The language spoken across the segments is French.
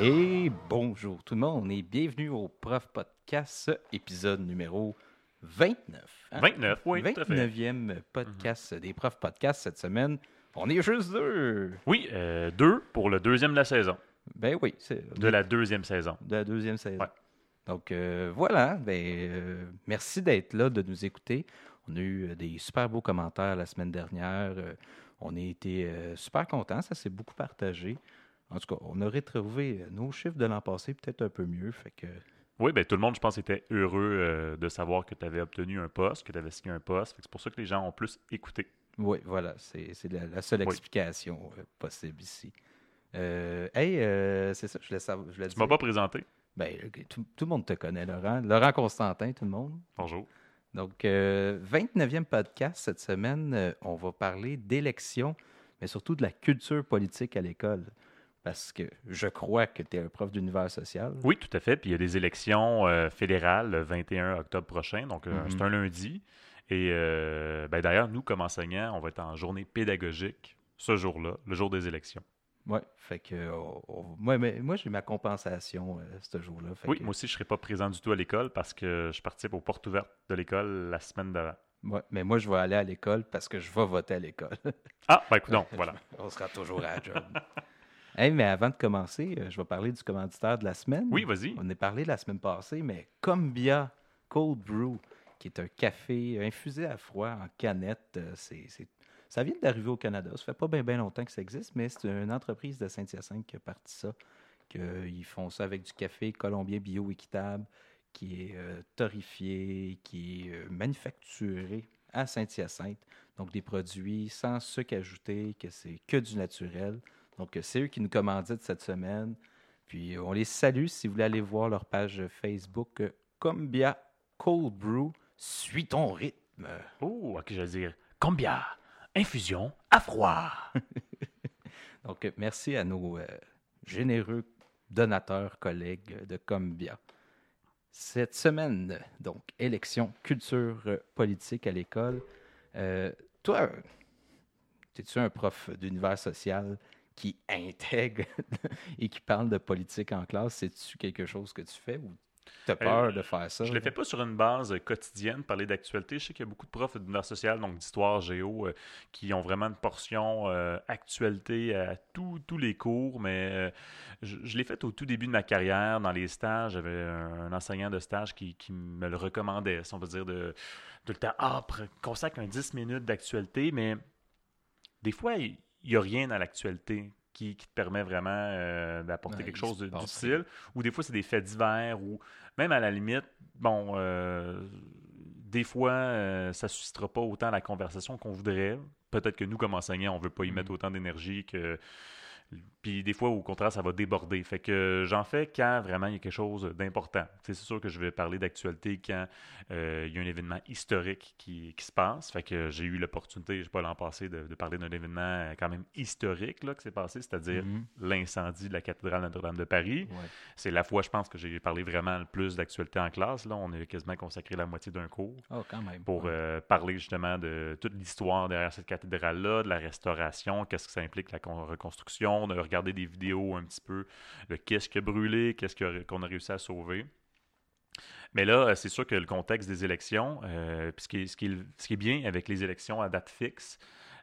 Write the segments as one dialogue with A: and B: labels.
A: Et bonjour tout le monde et bienvenue au Prof Podcast, épisode numéro 29. hein?
B: 29, oui, tout à fait.
A: 29e podcast des Profs Podcast cette semaine. On est juste deux.
B: Oui, euh, deux pour le deuxième de la saison.
A: Ben oui,
B: De la deuxième saison.
A: de la deuxième saison.
B: Ouais.
A: Donc euh, voilà, ben, euh, merci d'être là, de nous écouter. On a eu des super beaux commentaires la semaine dernière. On a été super contents, ça s'est beaucoup partagé. En tout cas, on a retrouvé euh, nos chiffres de l'an passé peut-être un peu mieux. Fait que
B: Oui, ben tout le monde, je pense, était heureux euh, de savoir que tu avais obtenu un poste, que tu avais signé un poste. C'est pour ça que les gens ont plus écouté.
A: oui, voilà, c'est la, la seule explication euh, possible ici. Euh, hey, euh, c'est ça, je voulais savoir. Je voulais
B: Tu m'as pas présenté.
A: Ben, tout, tout le monde te connaît, Laurent. Laurent Constantin, tout le monde.
B: Bonjour.
A: Donc, euh, 29e podcast cette semaine, on va parler d'élections, mais surtout de la culture politique à l'école. Parce que je crois que tu es un prof d'univers social.
B: Oui, tout à fait. Puis il y a des élections euh, fédérales le 21 octobre prochain. Donc, euh,
A: Mhm.
B: c'est un lundi. Et euh, ben, d'ailleurs, nous, comme enseignants, on va être en journée pédagogique ce jour-là, le jour des élections.
A: Oui, fait que moi, mais- moi j'ai ma compensation euh, ce jour-là.
B: Oui,
A: que-
B: moi aussi, je ne serai pas présent du tout à l'école parce que je participe aux portes ouvertes de l'école la semaine d'avant.
A: ouais, mais moi, je vais aller à l'école parce que je vais voter à l'école.
B: Ah, ben écoute donc, voilà.
A: on sera toujours à la job. Hey, mais avant de commencer, euh, je vais parler du commanditaire de la semaine.
B: Oui, vas-y.
A: On en a parlé la semaine passée, mais Combia Cold Brew, qui est un café infusé à froid en canette, euh, c'est, c'est- ça vient d'arriver au Canada. Ça fait pas bien longtemps que ça existe, mais c'est une entreprise de Saint-Hyacinthe qui a parti ça. Que, ils font ça avec du café colombien bio-équitable, qui est euh, torréfié, qui est euh, manufacturé à Saint-Hyacinthe. Donc, des produits sans sucre ajouté, que c'est que du naturel. Donc, euh, c'est eux qui nous commanditent cette semaine. Puis euh, on les salue si vous voulez aller voir leur page Facebook euh, Combia Cold Brew. Suis ton rythme.
B: Oh, ok, j'allais dire? Combien Infusion à froid.
A: Donc merci à nos euh, généreux donateurs, collègues de Combia. Cette semaine, donc, élection, culture politique à l'école. Euh, toi, es-tu un prof d'univers social? Qui intègre et qui parle de politique en classe? C'est-tu quelque chose que tu fais ou tu as peur de faire ça?
B: Je ne le fais pas sur une base euh, quotidienne, parler d'actualité. Je sais qu'il y a beaucoup de profs d'univers social, donc d'histoire, géo, euh, qui ont vraiment une portion euh, actualité à tous tous les cours, mais euh, je, je l'ai fait au tout début de ma carrière, dans les stages. J'avais un, un enseignant de stage qui, qui me le recommandait, si on veut dire, de, de le temps. Ah, consacre un 10 minutes d'actualité, mais des fois, il n'y a rien dans l'actualité qui, qui te permet vraiment euh, d'apporter
A: Ouais,
B: quelque chose de- d'utile. Ou des fois, c'est des faits divers, ou même à la limite, bon, euh, des fois, euh, ça ne suscitera pas autant la conversation qu'on voudrait. Peut-être que nous, comme enseignants, on ne veut pas y
A: Mhm.
B: mettre autant d'énergie que. Puis des fois, au contraire, ça va déborder. Fait que j'en fais quand vraiment il y a quelque chose d'important. C'est sûr que je vais parler d'actualité quand euh, il y a un événement historique qui, qui se passe. Fait que j'ai eu l'opportunité, je sais pas l'an passé, de, de parler d'un événement quand même historique là, qui s'est passé, c'est-à-dire
A: Mhm.
B: l'incendie de la cathédrale Notre-Dame de Paris.
A: Ouais.
B: C'est la fois, je pense, que j'ai parlé vraiment le plus d'actualité en classe. Là. On a quasiment consacré la moitié d'un cours
A: Oh, quand même.
B: pour
A: Ouais.
B: euh, parler justement de toute l'histoire derrière cette cathédrale-là, de la restauration, qu'est-ce que ça implique la con- reconstruction, de regarder des vidéos un petit peu de qu'est-ce qui a brûlé, qu'est-ce que- qu'on a réussi à sauver. Mais là, euh, c'est sûr que le contexte des élections, euh, puis ce, qui est, ce, qui est, ce qui est bien avec les élections à date fixe,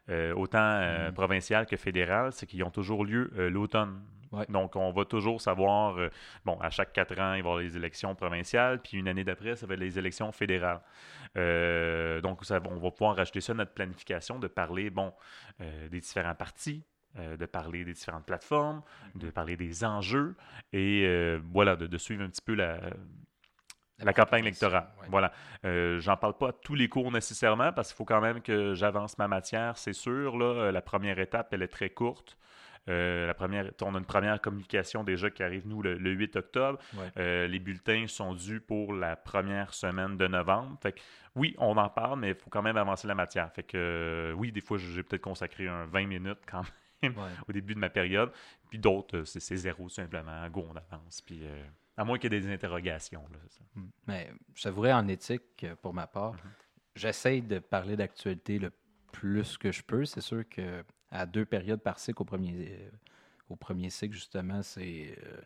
B: euh, autant euh,
A: Mhm.
B: provinciales que fédérales, c'est qu'ils ont toujours lieu l'automne.
A: Ouais.
B: Donc, on va toujours savoir, bon, à chaque quatre ans, il va y avoir les élections provinciales, puis une année d'après, ça va être les élections fédérales. Donc, ça, on va pouvoir rajouter ça à notre planification, de parler, bon, des différents partis, euh, de parler des différentes plateformes, de parler des enjeux, et euh, voilà, de, de suivre un petit peu la, la campagne électorale.
A: Ouais.
B: Voilà. Euh, J'en parle pas à tous les cours nécessairement parce qu'il faut quand même que j'avance ma matière, c'est sûr. Là, la première étape, elle est très courte. Euh, la première, on a une première communication déjà qui arrive, nous, le, le 8 octobre.
A: Ouais.
B: Euh, les bulletins sont dus pour la première semaine de novembre. Fait que, oui, on en parle, mais il faut quand même avancer la matière. Fait que, euh, oui, des fois, j'ai peut-être consacré un 20 minutes quand même
A: Ouais.
B: au début de ma période. Puis d'autres, euh, c'est zéro, tout simplement. Go, on avance. Puis, euh, à moins qu'il y ait des interrogations. Là, ça.
A: Mm. Mais en éthique, euh, pour ma part,
B: Mhm.
A: j'essaye de parler d'actualité le plus que je peux. C'est sûr que à deux périodes par cycle au premier, euh, au premier cycle, justement, c'est. euh,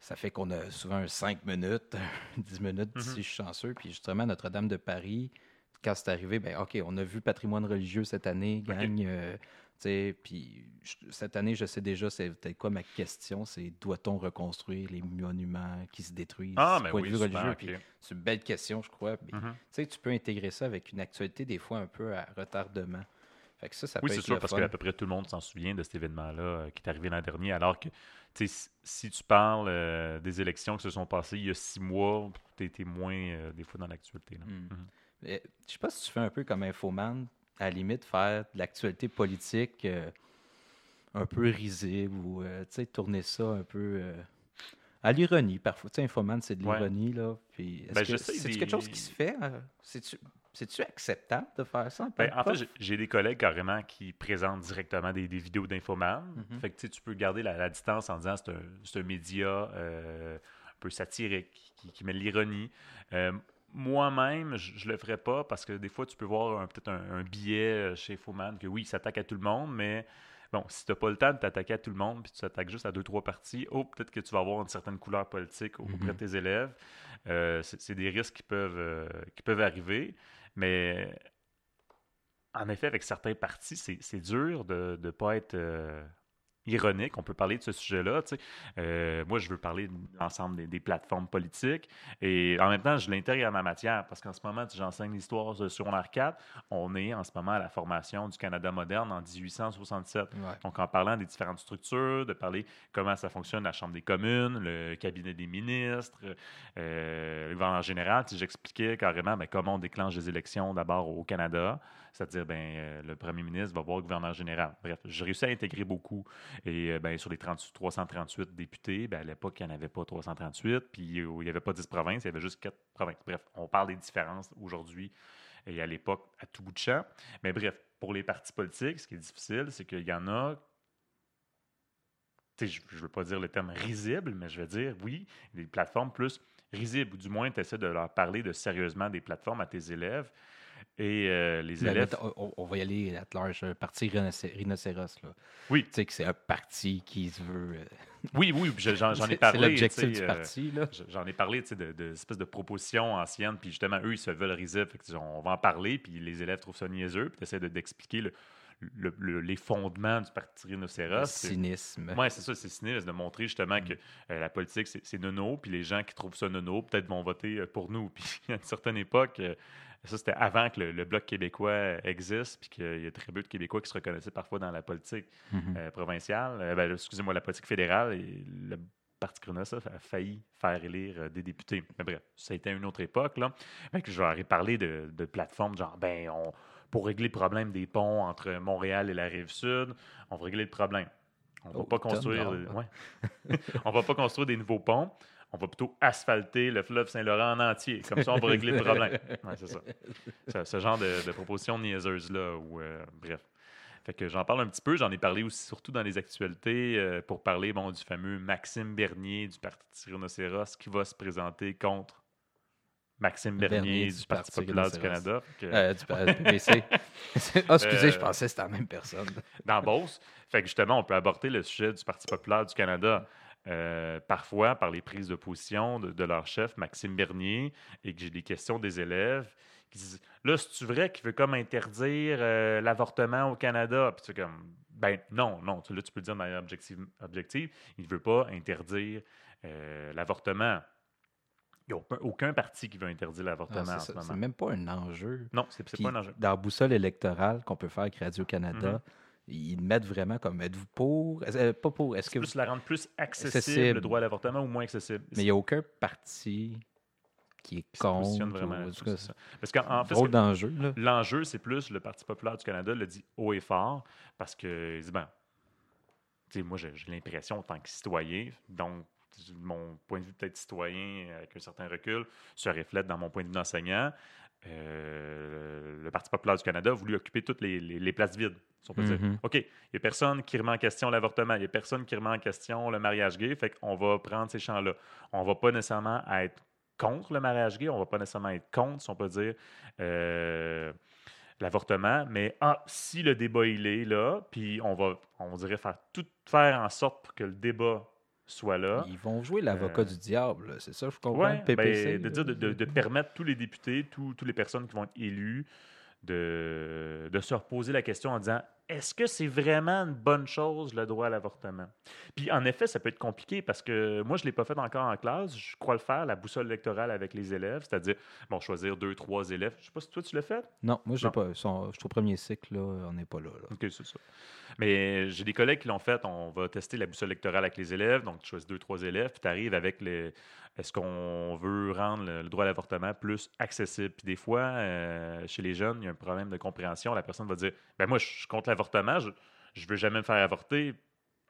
A: ça fait qu'on a souvent un 5 minutes, 10 minutes
B: Mhm.
A: si je suis chanceux. Puis justement, Notre-Dame de Paris, quand c'est arrivé, ben OK, on a vu patrimoine religieux cette année, gagne. euh, tu sais, puis cette année, je sais déjà, c'est peut-être quoi ma question, c'est doit-on reconstruire les monuments qui se détruisent
B: Ah, mais
A: point
B: oui,
A: de vue
B: super,
A: religieux?
B: ok.
A: Puis c'est une belle question, je crois.
B: Mhm.
A: Tu peux intégrer ça avec une actualité, des fois un peu à retardement. Fait que ça, ça
B: Oui, c'est sûr, parce qu'à peu près tout le monde s'en souvient de cet événement-là euh, qui est arrivé l'an dernier, alors que, si- tu parles euh, des élections qui se sont passées il y a six mois, tu étais moins, euh, des fois, dans l'actualité.
A: Mm.
B: Mhm.
A: Mais, Je sais pas si tu fais un peu comme infoman, à la limite, faire de l'actualité politique euh, un peu risible ou euh, tourner ça un peu euh, à l'ironie parfois. Tu sais, infoman, c'est de
B: Ouais.
A: l'ironie, là. Puis, est-ce
B: Ben,
A: que c'est
B: des-
A: quelque chose qui se fait? C'est-tu c'est-tu acceptable de faire ça?
B: Ben, en
A: que
B: fait, j'ai- des collègues carrément qui présentent directement des, des vidéos d'infoman.
A: Mhm.
B: Fait que tu sais, tu peux garder la, la distance en disant c'est un, c'est un média un peu satirique qui, qui met de l'ironie. Moi-même, je ne le ferais pas parce que des fois, tu peux voir peut-être un, un billet euh, chez Infoman que oui, il s'attaque à tout le monde, mais bon, si tu n'as pas le temps de t'attaquer à tout le monde puis tu t'attaques juste à deux, trois parties, oh, peut-être que tu vas avoir une certaine couleur politique auprès de
A: Mhm.
B: tes élèves. Euh, c'est des risques qui peuvent, euh, qui peuvent arriver, mais en effet, avec certains partis, c'est c'est dur de ne pas être euh, ironique. On peut parler de ce sujet-là. Euh, moi, je veux parler de l'ensemble des, des plateformes politiques. Et en même temps, je l'intègre à ma matière parce qu'en ce moment, j'enseigne l'histoire sur 4. On est en ce moment à la formation du Canada moderne en 1867.
A: Ouais.
B: Donc, en parlant des différentes structures, de parler comment ça fonctionne la Chambre des communes, le cabinet des ministres, euh, gouvernement général, j'expliquais carrément ben, comment on déclenche les élections d'abord au Canada, c'est-à-dire ben, euh, le premier ministre va voir le gouverneur général. Bref, j'ai réussi à intégrer beaucoup. Et euh, ben, sur les 30 338 députés, ben, à l'époque, il n'y en avait pas 338, puis euh, il n'y avait pas 10 provinces, il y avait juste 4 provinces. Bref, on parle des différences aujourd'hui et à l'époque à tout bout de champ. Mais bref, pour les partis politiques, ce qui est difficile, c'est qu'il y en a je ne veux pas dire le terme risible, mais je veux dire, oui, des plateformes plus risibles, ou du moins, tu essaies de leur parler de sérieusement des plateformes à tes élèves. Et euh, les élèves.
A: on, on va y aller à large. Un parti rhinocé- rhinocéros. Là.
B: Oui.
A: Tu sais que c'est un parti qui se veut. euh,
B: Oui, oui, j'en ai parlé.
A: C'est l'objectif du
B: euh,
A: parti.
B: J'en ai parlé, de, de espèces de propositions anciennes, puis justement, eux, ils se veulent risibles. Fait que, on va en parler, puis les élèves trouvent ça niaiseux, puis tu essaies de- d'expliquer le, le- le- les fondements du parti rhinocéros. C'est-
A: cynisme.
B: Oui, c'est ça, c'est cynisme de montrer justement que euh, la politique, c'est nono, puis les gens qui trouvent ça nono, peut-être vont voter euh, pour nous. Puis à une certaine époque, euh, ça c'était avant que le, le Bloc québécois existe, puis qu'il y a très peu de Québécois qui se reconnaissaient parfois dans la politique
A: Mhm.
B: euh, provinciale, euh, ben, excusez-moi, la politique fédérale, et le Parti Crunassa a failli faire élire euh, des députés. Mais bref, ça a été une autre époque. Là. Fait que je leur ai parlé de, de plateformes genre, ben, on, pour régler le problème des ponts entre Montréal et la rive sud, on va régler le problème. On va
A: Oh,
B: pas construire, ouais. on va pas construire des nouveaux ponts. On va plutôt asphalter le fleuve Saint-Laurent en entier. Comme ça, on va régler le problème. Ouais, c'est ça. Ce, genre de, de proposition niaiseuse-là. Euh, bref. Fait que j'en parle un petit peu. J'en ai parlé aussi, surtout dans les actualités, euh, pour parler bon, du fameux Maxime Bernier du Parti Rhinocéros qui va se présenter contre Maxime Bernier, du, Parti, populaire du. Canada. Que-
A: Euh, du PPC. Ah, excusez, je
B: Euh,
A: pensais que c'était la même personne.
B: dans Beauce. Fait que justement, on peut aborder le sujet du Parti populaire du Canada. euh, parfois par les prises de position de, de leur chef, Maxime Bernier, et que j'ai des questions des élèves qui disent Là, c'est-tu vrai qu'il veut comme interdire l'avortement au Canada Puis tu fais comme Ben non, non. Tu- Là, tu peux le dire de manière objective. objective. Il ne veut pas interdire l'avortement. Il n'y a aucun, aucun parti qui veut interdire l'avortement
A: c'est
B: en ce
A: c'est
B: moment.
A: même pas un enjeu.
B: Non, c'est c'est pas un enjeu.
A: Dans la boussole électorale qu'on peut faire avec Radio-Canada,
B: Mhm.
A: ils mettent vraiment comme êtes-vous pour? Euh, Pas pour. Est-ce que
B: Plus
A: vous-
B: la rendre plus accessible,
A: Accessible.
B: le droit à l'avortement, ou moins accessible.
A: Mais il n'y a aucun parti qui est contre.
B: vraiment
A: ou- cas,
B: c'est ça. Parce qu'en en fait, ce l'enjeu, c'est plus le Parti populaire du Canada le dit haut et fort parce que, il dit, ben, tu sais, moi, j'ai j'ai l'impression en tant que citoyen, donc mon point de vue peut-être citoyen avec un certain recul se reflète dans mon point de vue d'enseignant. Euh, le Parti populaire du Canada a voulu occuper toutes les, les- les places vides. si on peut dire.
A: Mhm.
B: OK, il n'y a personne qui remet en question l'avortement, il n'y a personne qui remet en question le mariage gay, fait qu'on va prendre ces champs-là. On ne va pas nécessairement être contre le mariage gay, on ne va pas nécessairement être contre, si on peut dire, euh, l'avortement, mais ah, si le débat il est là, puis on va, on dirait faire tout faire en sorte pour que le débat soit là.
A: Ils vont jouer l'avocat
B: Euh,
A: du diable, c'est ça, je comprends.
B: Ouais,
A: le PPC,
B: ben, de, dire de, de- de permettre tous les députés, tous toutes les personnes qui vont être élues, de, de se reposer la question en disant est-ce que c'est vraiment une bonne chose le droit à l'avortement? Puis en effet, ça peut être compliqué parce que moi, je ne l'ai pas fait encore en classe. Je crois le faire, la boussole électorale avec les élèves, c'est-à-dire, bon, choisir deux, trois élèves. Je ne sais pas si toi, tu l'as fait.
A: Non, moi, je l'ai pas. son- je suis au premier cycle, là, on n'est pas là. là.
B: OK, c'est ça. Mais j'ai des collègues qui l'ont fait. On va tester la boussole électorale avec les élèves. Donc, tu choisis deux, trois élèves, puis tu arrives avec les. Est-ce qu'on veut rendre le, le droit à l'avortement plus accessible? Puis des fois, euh, chez les jeunes, il y a un problème de compréhension. La personne va dire ben moi, je suis contre l'avortement, je ne veux jamais me faire avorter.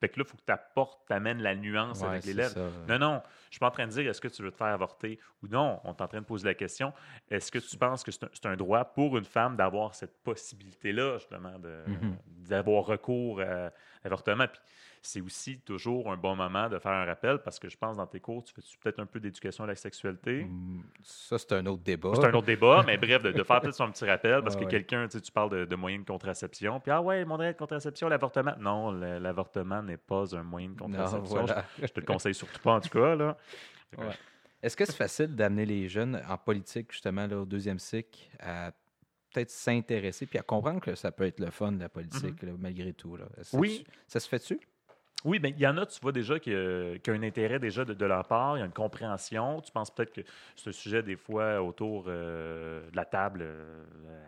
B: Fait que là, il faut que tu apportes, tu amènes la nuance
A: Ouais,
B: avec l'élève. Non, non, je suis pas en train de dire est-ce que tu veux te faire avorter ou non? On est en train de poser la question est-ce que tu penses que c'est un, un droit pour une femme d'avoir cette possibilité-là, justement,
A: Mhm.
B: d'avoir recours à l'avortement? Puis c'est aussi toujours un bon moment de faire un rappel parce que je pense dans tes cours, tu fais peut-être un peu d'éducation à la sexualité?
A: Mm, Ça, c'est un autre débat.
B: C'est un autre débat, mais bref, de, de faire peut-être son petit rappel parce
A: Ouais,
B: que
A: ouais.
B: quelqu'un, tu sais, tu parles de, de moyens de contraception, puis ah ouais, moyen de contraception, l'avortement. Non, l'avortement n'est pas un moyen de
A: Non,
B: contraception.
A: voilà.
B: Je, je te le conseille surtout pas, en tout cas. Là.
A: Ouais. Est-ce que c'est facile d'amener les jeunes en politique, justement, là, au deuxième cycle, à peut-être s'intéresser puis à comprendre que ça peut être le fun, la politique, là, malgré tout? Là.
B: Mm-hmm. Oui.
A: Ça se fait-tu?
B: Oui, mais il y en a, tu vois déjà, qui, euh, qui ont un intérêt déjà de, de leur part, il y a une compréhension. Tu penses peut-être que un sujet, des fois, autour euh, de la table, euh,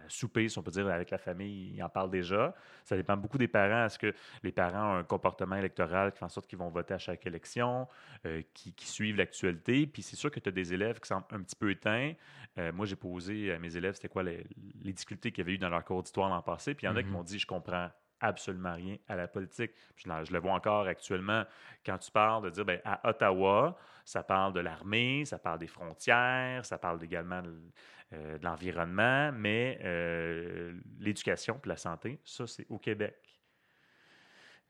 B: souper, si on peut dire, avec la famille, ils en parlent déjà. Ça dépend beaucoup des parents. Est-ce que les parents ont un comportement électoral qui fait en sorte qu'ils vont voter à chaque élection, euh, qui, qui suivent l'actualité? Puis c'est sûr que tu as des élèves qui semblent un petit peu éteints. Euh, moi, j'ai posé à mes élèves, c'était quoi les, les difficultés qu'il y avait eu dans leur cours d'histoire l'an passé. Puis il y en a qui
A: Mhm.
B: m'ont dit, je comprends absolument rien à la politique. Je, le vois encore actuellement quand tu parles de dire, ben, à Ottawa, ça parle de l'armée, ça parle des frontières, ça parle également de, euh, de l'environnement, mais euh, l'éducation puis la santé, ça, c'est au Québec.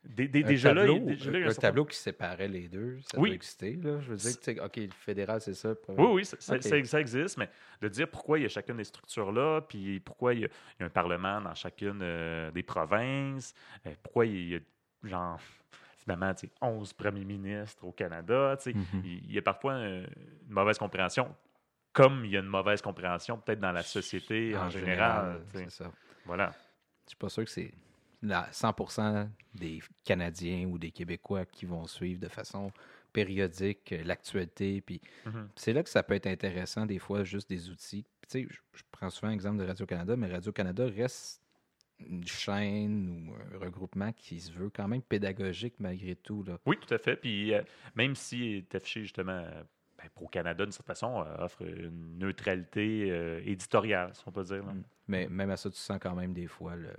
B: Déjà là, il y a- déjà là, il y a
A: un
B: un certain-
A: tableau qui séparait les deux, ça
B: Oui.
A: doit exister. Là. Je veux dire, que, OK, le fédéral, c'est ça.
B: Oui, oui, ça, existe, mais de dire pourquoi il y a chacune des structures-là, puis pourquoi il y, a, il y a un parlement dans chacune euh, des provinces, euh, pourquoi il y a, genre, finalement, tu sais, 11 premiers ministres au Canada, sais,
A: Mhm.
B: il, y a parfois euh, une mauvaise compréhension, comme il y a une mauvaise compréhension peut-être dans la société en, général. sais.
A: c'est ça.
B: Voilà.
A: Je suis pas sûr que c'est la 100% des Canadiens ou des Québécois qui vont suivre de façon périodique euh, l'actualité. Puis
B: Mhm.
A: c'est là que ça peut être intéressant, des fois, juste des outils. Tu sais, je, prends souvent l'exemple de Radio-Canada, mais Radio-Canada reste une chaîne ou un regroupement qui se veut quand même pédagogique malgré tout. Là.
B: Oui, tout à fait. Puis euh, même si affiché justement euh, ben, pour Canada, d'une certaine façon, euh, offre une neutralité euh, éditoriale, si on peut dire. là.
A: Mm. Mais même à ça, tu sens quand même des fois le-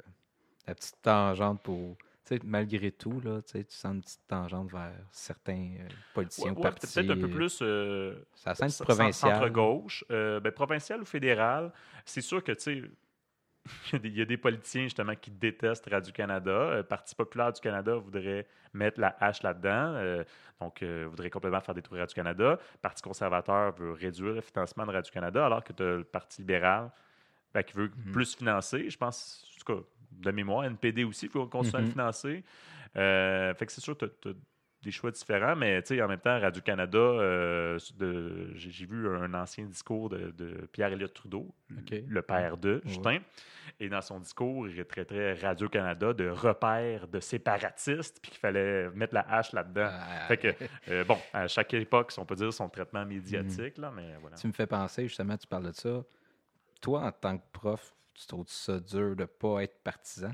A: la petite tangente pour. Malgré tout, là, tu sens une petite tangente vers certains euh, politiciens
B: Ouais,
A: ou
B: ouais,
A: partis.
B: peut-être un peu plus euh,
A: Ça provinciale.
B: centre-gauche. Euh, ben, provincial ou fédéral, c'est sûr que, tu sais, il y a des- politiciens, justement, qui détestent Radio-Canada. Euh, Parti populaire du Canada voudrait mettre la hache là-dedans. euh, donc, euh, voudrait complètement faire détruire Radio-Canada. Parti conservateur veut réduire le financement de Radio-Canada, alors que tu as le Parti libéral ben, qui veut
A: Mhm.
B: plus financer. Je pense, en tout cas, de mémoire, NPD aussi, il faut continuer à le
A: Mhm.
B: financer. Euh, fait que c'est sûr que tu as, des choix différents, mais tu sais, en même temps, Radio-Canada, euh, j'ai vu un ancien discours de, de Pierre-Éliott Trudeau, le père de
A: Ouais.
B: Justin, et dans son discours, il traitait Radio-Canada de repère de séparatistes, puis qu'il fallait mettre la hache là-dedans.
A: Ah,
B: Fait que, euh, bon, à chaque époque, on peut dire, son traitement médiatique, là, mais voilà.
A: Tu me fais penser, justement, tu parles de ça. Toi, en tant que prof, tu trouves ça dur de ne pas être partisan?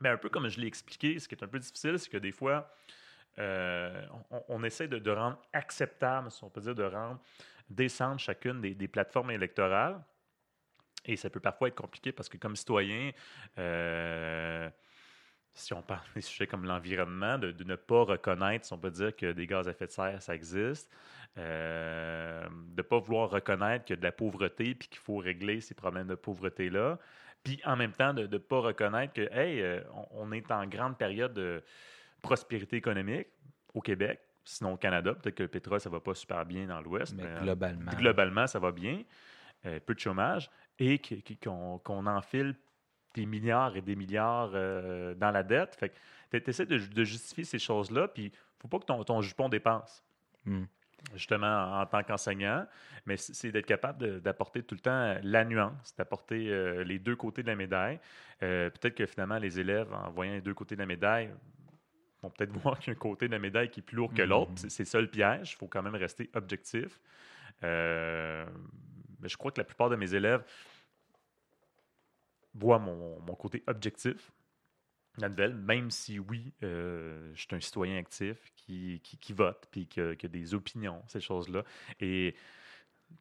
B: Mais un peu comme je l'ai expliqué, ce qui est un peu difficile, c'est que des fois, euh, on, essaie de, rendre acceptable, si on peut dire, de rendre décente chacune des, des plateformes électorales. Et ça peut parfois être compliqué parce que comme citoyen, euh, si on parle des sujets comme l'environnement, de, de ne pas reconnaître, si on peut dire, que des gaz à effet de serre, ça existe, euh, de ne pas vouloir reconnaître qu'il y a de la pauvreté puis qu'il faut régler ces problèmes de pauvreté-là, puis en même temps de ne pas reconnaître que, hey, euh, on, est en grande période de prospérité économique au Québec, sinon au Canada, peut-être que le pétrole, ça va pas super bien dans l'Ouest,
A: Mais
B: mais, euh,
A: globalement.
B: globalement, ça va bien. Euh, peu de chômage. et qu'on enfile des milliards et des milliards euh, dans la dette. Fait que tu essaies de, justifier ces choses-là, puis faut pas que ton, ton jupon dépense. Hmm. Justement, en, tant qu'enseignant, mais c'est d'être capable d'apporter tout le temps la nuance, d'apporter euh, les deux côtés de la médaille. Euh, peut-être que finalement, les élèves, en voyant les deux côtés de la médaille, vont peut-être voir qu'il y a un côté de la médaille qui est plus lourd que l'autre. Hmm. C'est ça le piège. Il faut quand même rester objectif. mais je crois que la plupart de mes élèves, voit mon, côté objectif la nouvelle, même si oui, euh, je suis un citoyen actif qui, qui, vote, puis qui, a des opinions, ces choses-là. Et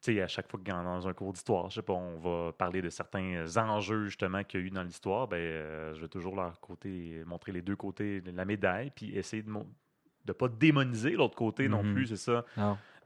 B: tu sais, à chaque fois que dans un cours d'histoire, je sais pas, on va parler de certains enjeux justement qu'il y a eu dans l'histoire, ben, euh, je vais toujours leur côté, montrer les deux côtés de la médaille, puis essayer de ne pas démoniser l'autre côté non mm-hmm. plus, c'est ça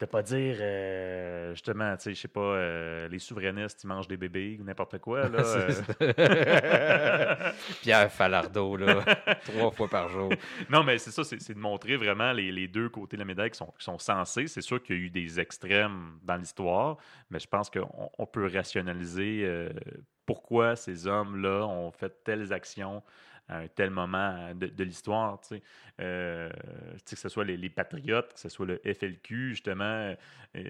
B: de pas dire euh, justement, tu sais, je sais pas, euh, les souverainistes, ils mangent des bébés ou n'importe quoi. Là,
A: euh. Pierre Falardeau, là, trois fois par jour.
B: Non, mais c'est ça, c'est de montrer vraiment les, deux côtés de la médaille qui sont, qui sont censés. C'est sûr qu'il y a eu des extrêmes dans l'histoire, mais je pense qu'on peut rationaliser pourquoi ces hommes-là ont fait telles actions à un tel moment de, l'histoire, euh, que ce soit les, patriotes, que ce soit le FLQ, justement, euh,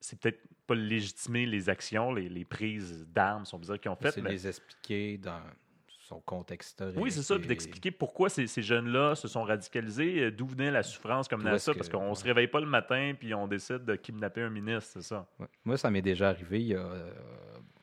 B: c'est peut-être pas légitimer les actions, les, prises d'armes, sont bizarres qu'ils ont faites.
A: C'est les expliquer dans son contexte.
B: Oui, c'est ça, puis d'expliquer pourquoi ces, jeunes-là se sont radicalisés, euh, d'où venait la souffrance comme ça, parce qu'on ne se réveille pas le matin puis on décide de kidnapper un ministre, c'est ça.
A: Moi, ça m'est déjà arrivé il y a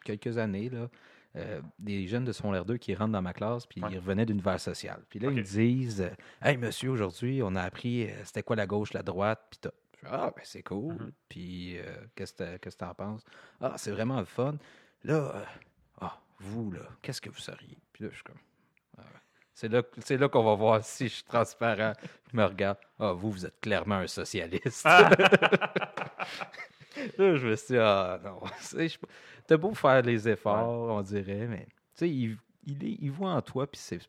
A: quelques années, là. Euh, des jeunes de son 2 qui rentrent dans ma classe, puis ils revenaient d'univers social. Puis là, ils me disent euh, Hey, monsieur, aujourd'hui, on a appris euh, c'était quoi la gauche, la droite, puis tout. Ah, ben c'est cool. Mm-hmm. Puis qu'est-ce que tu en penses? Ah, c'est vraiment le fun. Là, ah, vous, là, qu'est-ce que vous seriez? Puis là, je suis comme ah, C'est là, c'est là qu'on va voir si je suis transparent. Je me regarde. Ah, vous, vous êtes clairement un socialiste. là, je me suis dit, ah non. T'as beau faire les efforts, on dirait, mais tu sais, il, il, voit en toi, puis c'est,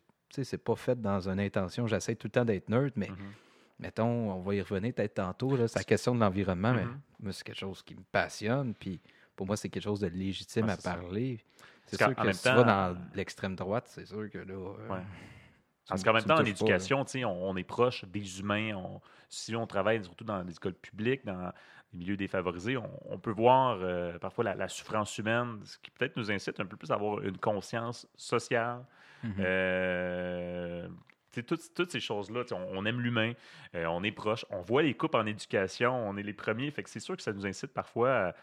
A: c'est pas fait dans une intention. J'essaie tout le temps d'être neutre, mais mm-hmm. mettons, on va y revenir peut-être tantôt. Là, c'est la question de l'environnement, mais mm-hmm. c'est quelque chose qui me passionne. Puis pour moi, c'est quelque chose de légitime à parler. C'est sûr que si tu vas dans l'extrême droite, c'est sûr que là. Euh,
B: parce qu'en même temps, en éducation, on, on, est proche des humains. On, si on travaille surtout dans les écoles publiques, dans les milieux défavorisés, on, peut voir euh, parfois la, souffrance humaine, ce qui peut-être nous incite un peu plus à avoir une conscience sociale. Mm-hmm. Euh, toutes, ces choses-là, on, aime l'humain, euh, on est proche, on voit les coupes en éducation, on est les premiers. Fait que c'est sûr que ça nous incite parfois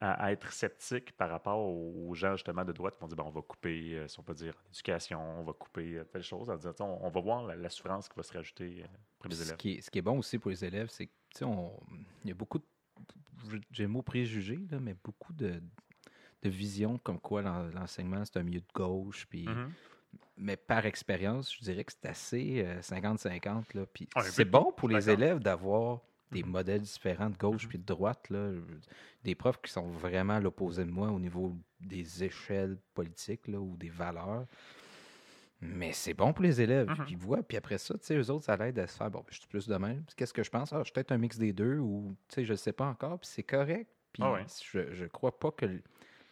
B: à, être sceptique par rapport aux gens justement de droite qui vont dire ben, on va couper, si on peut dire, l'éducation, on va couper telle chose. On, va voir la, souffrance qui va se rajouter pour les élèves.
A: Ce qui, est, ce qui est bon aussi pour les élèves, c'est qu'il y a beaucoup de j'ai le mot préjugé, là, mais beaucoup de, de visions comme quoi l'enseignement, c'est un milieu de gauche. Puis, mm-hmm. Mais par expérience, je dirais que c'est assez 50-50. Euh, puis c'est bon pour les élèves d'avoir des mm-hmm. modèles différents de gauche mm-hmm. puis de droite. Là. Des profs qui sont vraiment à l'opposé de moi au niveau des échelles politiques là, ou des valeurs. Mais c'est bon pour les élèves. Mm-hmm. Puis voient, puis après ça, tu sais, eux autres, ça l'aide à se faire, bon, je suis plus de même. Qu'est-ce que je pense? Ah, je suis peut-être un mix des deux ou, tu sais, je ne sais pas encore, puis c'est correct. Puis ah je ne crois pas que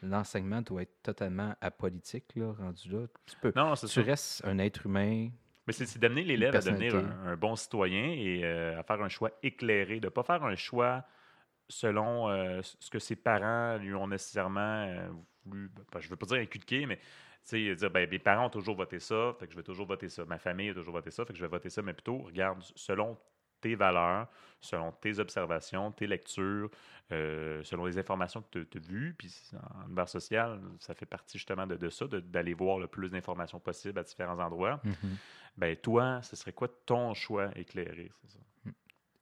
A: l'enseignement doit être totalement apolitique, là, rendu là. Tu peux. Non, tu restes un être humain.
B: Mais c'est d'amener l'élève à devenir un, bon citoyen et euh, à faire un choix éclairé, de ne pas faire un choix selon euh, ce que ses parents lui ont nécessairement euh, voulu, ben, je ne veux pas dire inculquer, mais sais, dire, ben, mes parents ont toujours voté ça, fait que je vais toujours voter ça. Ma famille a toujours voté ça, fait que je vais voter ça. Mais plutôt, regarde, selon tes valeurs, selon tes observations, tes lectures, euh, selon les informations que tu as, vues. Puis en univers social, ça fait partie justement de, de ça, d'aller voir le plus d'informations possible à différents endroits. Mm-hmm. Ben toi, ce serait quoi ton choix éclairé? C'est ça?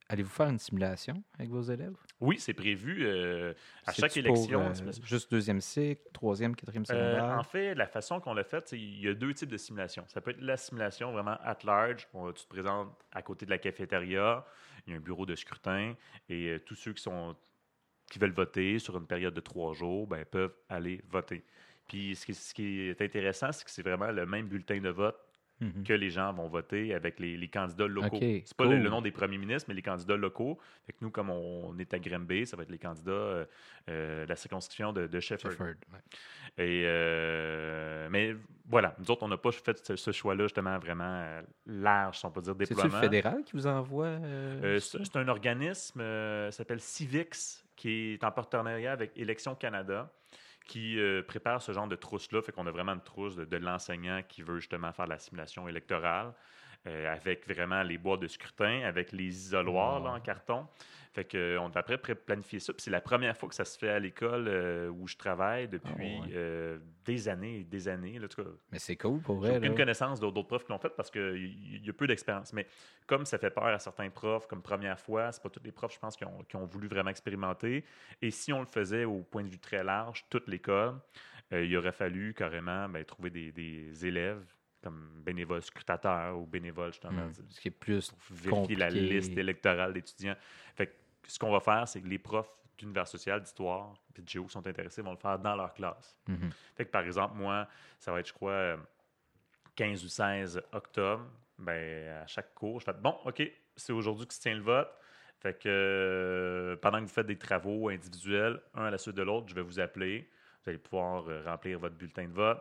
A: Allez-vous faire une simulation avec vos élèves?
B: Oui, c'est prévu euh, à chaque élection.
A: Euh, juste deuxième cycle, troisième, quatrième euh, secondaire?
B: en fait, la façon qu'on l'a fait, il y a deux types de simulations. Ça peut être la simulation vraiment at large. tu te présentes à côté de la cafétéria, il y a un bureau de scrutin et tous ceux qui, sont, qui veulent voter sur une période de trois jours ben, peuvent aller voter. Puis ce qui, ce qui est intéressant, c'est que c'est vraiment le même bulletin de vote
A: Mhm.
B: que les gens vont voter avec les, les candidats locaux.
A: Ok,
B: c'est pas le,
A: cool.
B: le nom des premiers ministres, mais les candidats locaux. Fait que nous, comme on, est à Granby, ça va être les candidats euh, euh, de la circonscription de, de Shefford.
A: Shefford, ouais.
B: Et, euh, mais voilà, nous autres, on n'a pas fait ce, ce choix-là justement vraiment euh, large, on peut dire, déploiement.
A: le fédéral qui vous envoie euh,
B: Euh, c'est c'est un organisme, euh, s'appelle Civix, qui est en partenariat avec Élections Canada, qui euh, prépare ce genre de trousse-là. Fait qu'on a vraiment une trousse de, de l'enseignant qui veut justement faire la simulation électorale, euh, avec vraiment les boîtes de scrutin, avec les isoloirs là, en carton. Fait que, on après planifier ça. Puis c'est la première fois que ça se fait à l'école euh, où je travaille depuis
A: Ah ouais.
B: euh, des années et des années. Là, en tout cas,
A: Mais c'est cool pour
B: j'ai
A: vrai.
B: aucune
A: là.
B: connaissance d'autres profs qui l'ont fait parce qu'il y a peu d'expérience. Mais comme ça fait peur à certains profs, comme première fois, c'est pas tous les profs, je pense, qui ont, qui ont voulu vraiment expérimenter. Et si on le faisait au point de vue très large, toute l'école, euh, il aurait fallu carrément ben, trouver des, des élèves comme bénévoles scrutateurs ou bénévoles, justement,
A: Hmm. Ce qui est plus.
B: pour vérifier la
A: compliqué.
B: liste électorale d'étudiants. Fait que ce qu'on va faire, c'est que les profs d'univers social, d'histoire et de géo sont intéressés vont le faire dans leur classe.
A: Mhm.
B: Fait que par exemple, moi, ça va être, je crois, euh, 15 ou 16 octobre. Ben, à chaque cours, je fais bon, OK, c'est aujourd'hui que se tient le vote. Fait que euh, pendant que vous faites des travaux individuels, un à la suite de l'autre, je vais vous appeler. Vous allez pouvoir euh, remplir votre bulletin de vote,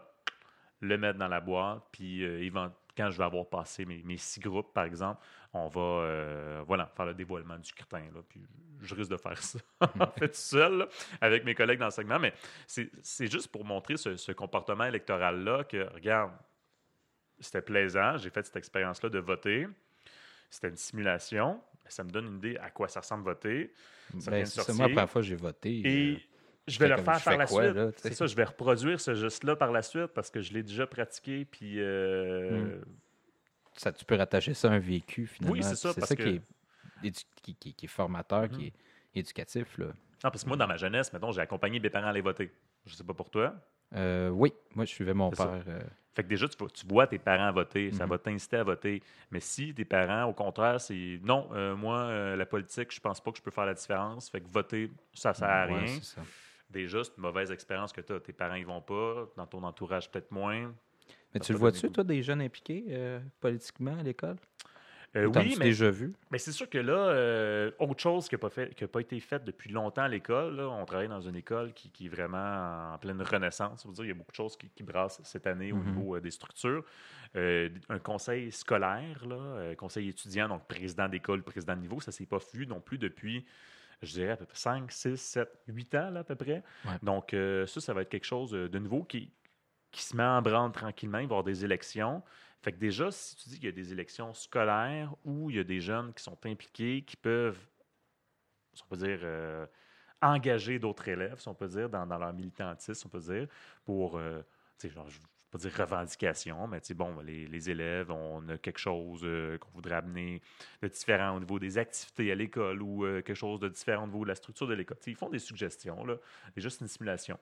B: le mettre dans la boîte, puis euh, quand je vais avoir passé mes, mes six groupes, par exemple, on va euh, voilà, faire le dévoilement du scrutin. Là, puis je risque de faire ça, en fait, seul, là, avec mes collègues d'enseignement. Mais c'est juste pour montrer ce, ce comportement électoral-là que, regarde, c'était plaisant, j'ai fait cette expérience-là de voter. C'était une simulation. Ça me donne une idée à quoi ça ressemble voter. Ça vient
A: Ben, c'est ça.
B: sortir.
A: Moi, la première fois que j'ai voté.
B: Et
A: euh,
B: je vais le faire par la
A: quoi,
B: suite. C'est ça, je vais reproduire ce geste-là par la suite parce que je l'ai déjà pratiqué. Puis, euh,
A: Hmm. ça, tu peux rattacher ça à un vécu, finalement.
B: Oui, c'est ça,
A: C'est ça
B: que-
A: qui, est, qui, qui- qui est formateur,
B: Mhm.
A: qui est éducatif. Là.
B: Non, parce que moi, dans ma jeunesse, mettons, j'ai accompagné mes parents à aller voter. Je sais pas pour toi.
A: Euh, oui, moi, je suivais mon père. euh,
B: Fait que déjà, tu, vois- tu vois tes parents voter, ça
A: Mhm.
B: va t'inciter à voter. Mais si tes parents, au contraire, c'est non, euh, moi, la politique, je pense pas que je peux faire la différence. Fait que voter, ça sert à rien.
A: c'est ça.
B: Déjà, c'est une mauvaise expérience que tu as. Tes parents, ils vont pas. Dans ton entourage, peut-être moins.
A: Mais tu le vois-tu, toi, des jeunes impliqués euh, politiquement à l'école?
B: Euh, oui, mais,
A: déjà vu?
B: mais c'est sûr que là, euh, autre chose qui n'a pas, fait- qui a pas été faite depuis longtemps à l'école, là, on travaille dans une école qui, qui est vraiment en pleine renaissance. Je veux dire, il y a beaucoup de choses qui, qui brassent cette année au
A: Mhm.
B: niveau euh, des structures. Euh, un conseil scolaire, là, euh, conseil étudiant, donc président d'école, président de niveau, ça ne s'est pas vu non plus depuis, je dirais, à peu près 5, 6, 7, 8 ans, là, à peu près.
A: Ouais.
B: Donc, euh, ça, ça va être quelque chose euh, de nouveau qui, qui se met en branle tranquillement. Il va y avoir des élections. Fait que déjà, si tu dis qu'il y a des élections scolaires où il y a des jeunes qui sont impliqués, qui peuvent, on peut dire, euh, engager d'autres élèves, si on peut dire, dans, dans leur militantisme, si on peut dire, pour, euh, tu sais, genre, je pas dire revendication, mais tu sais, bon, les, les élèves, on a quelque chose euh, qu'on voudrait amener de différent au niveau des activités à l'école ou euh, quelque chose de différent au niveau de la structure de l'école. Tu sais, ils font des suggestions, là. C'est une simulation.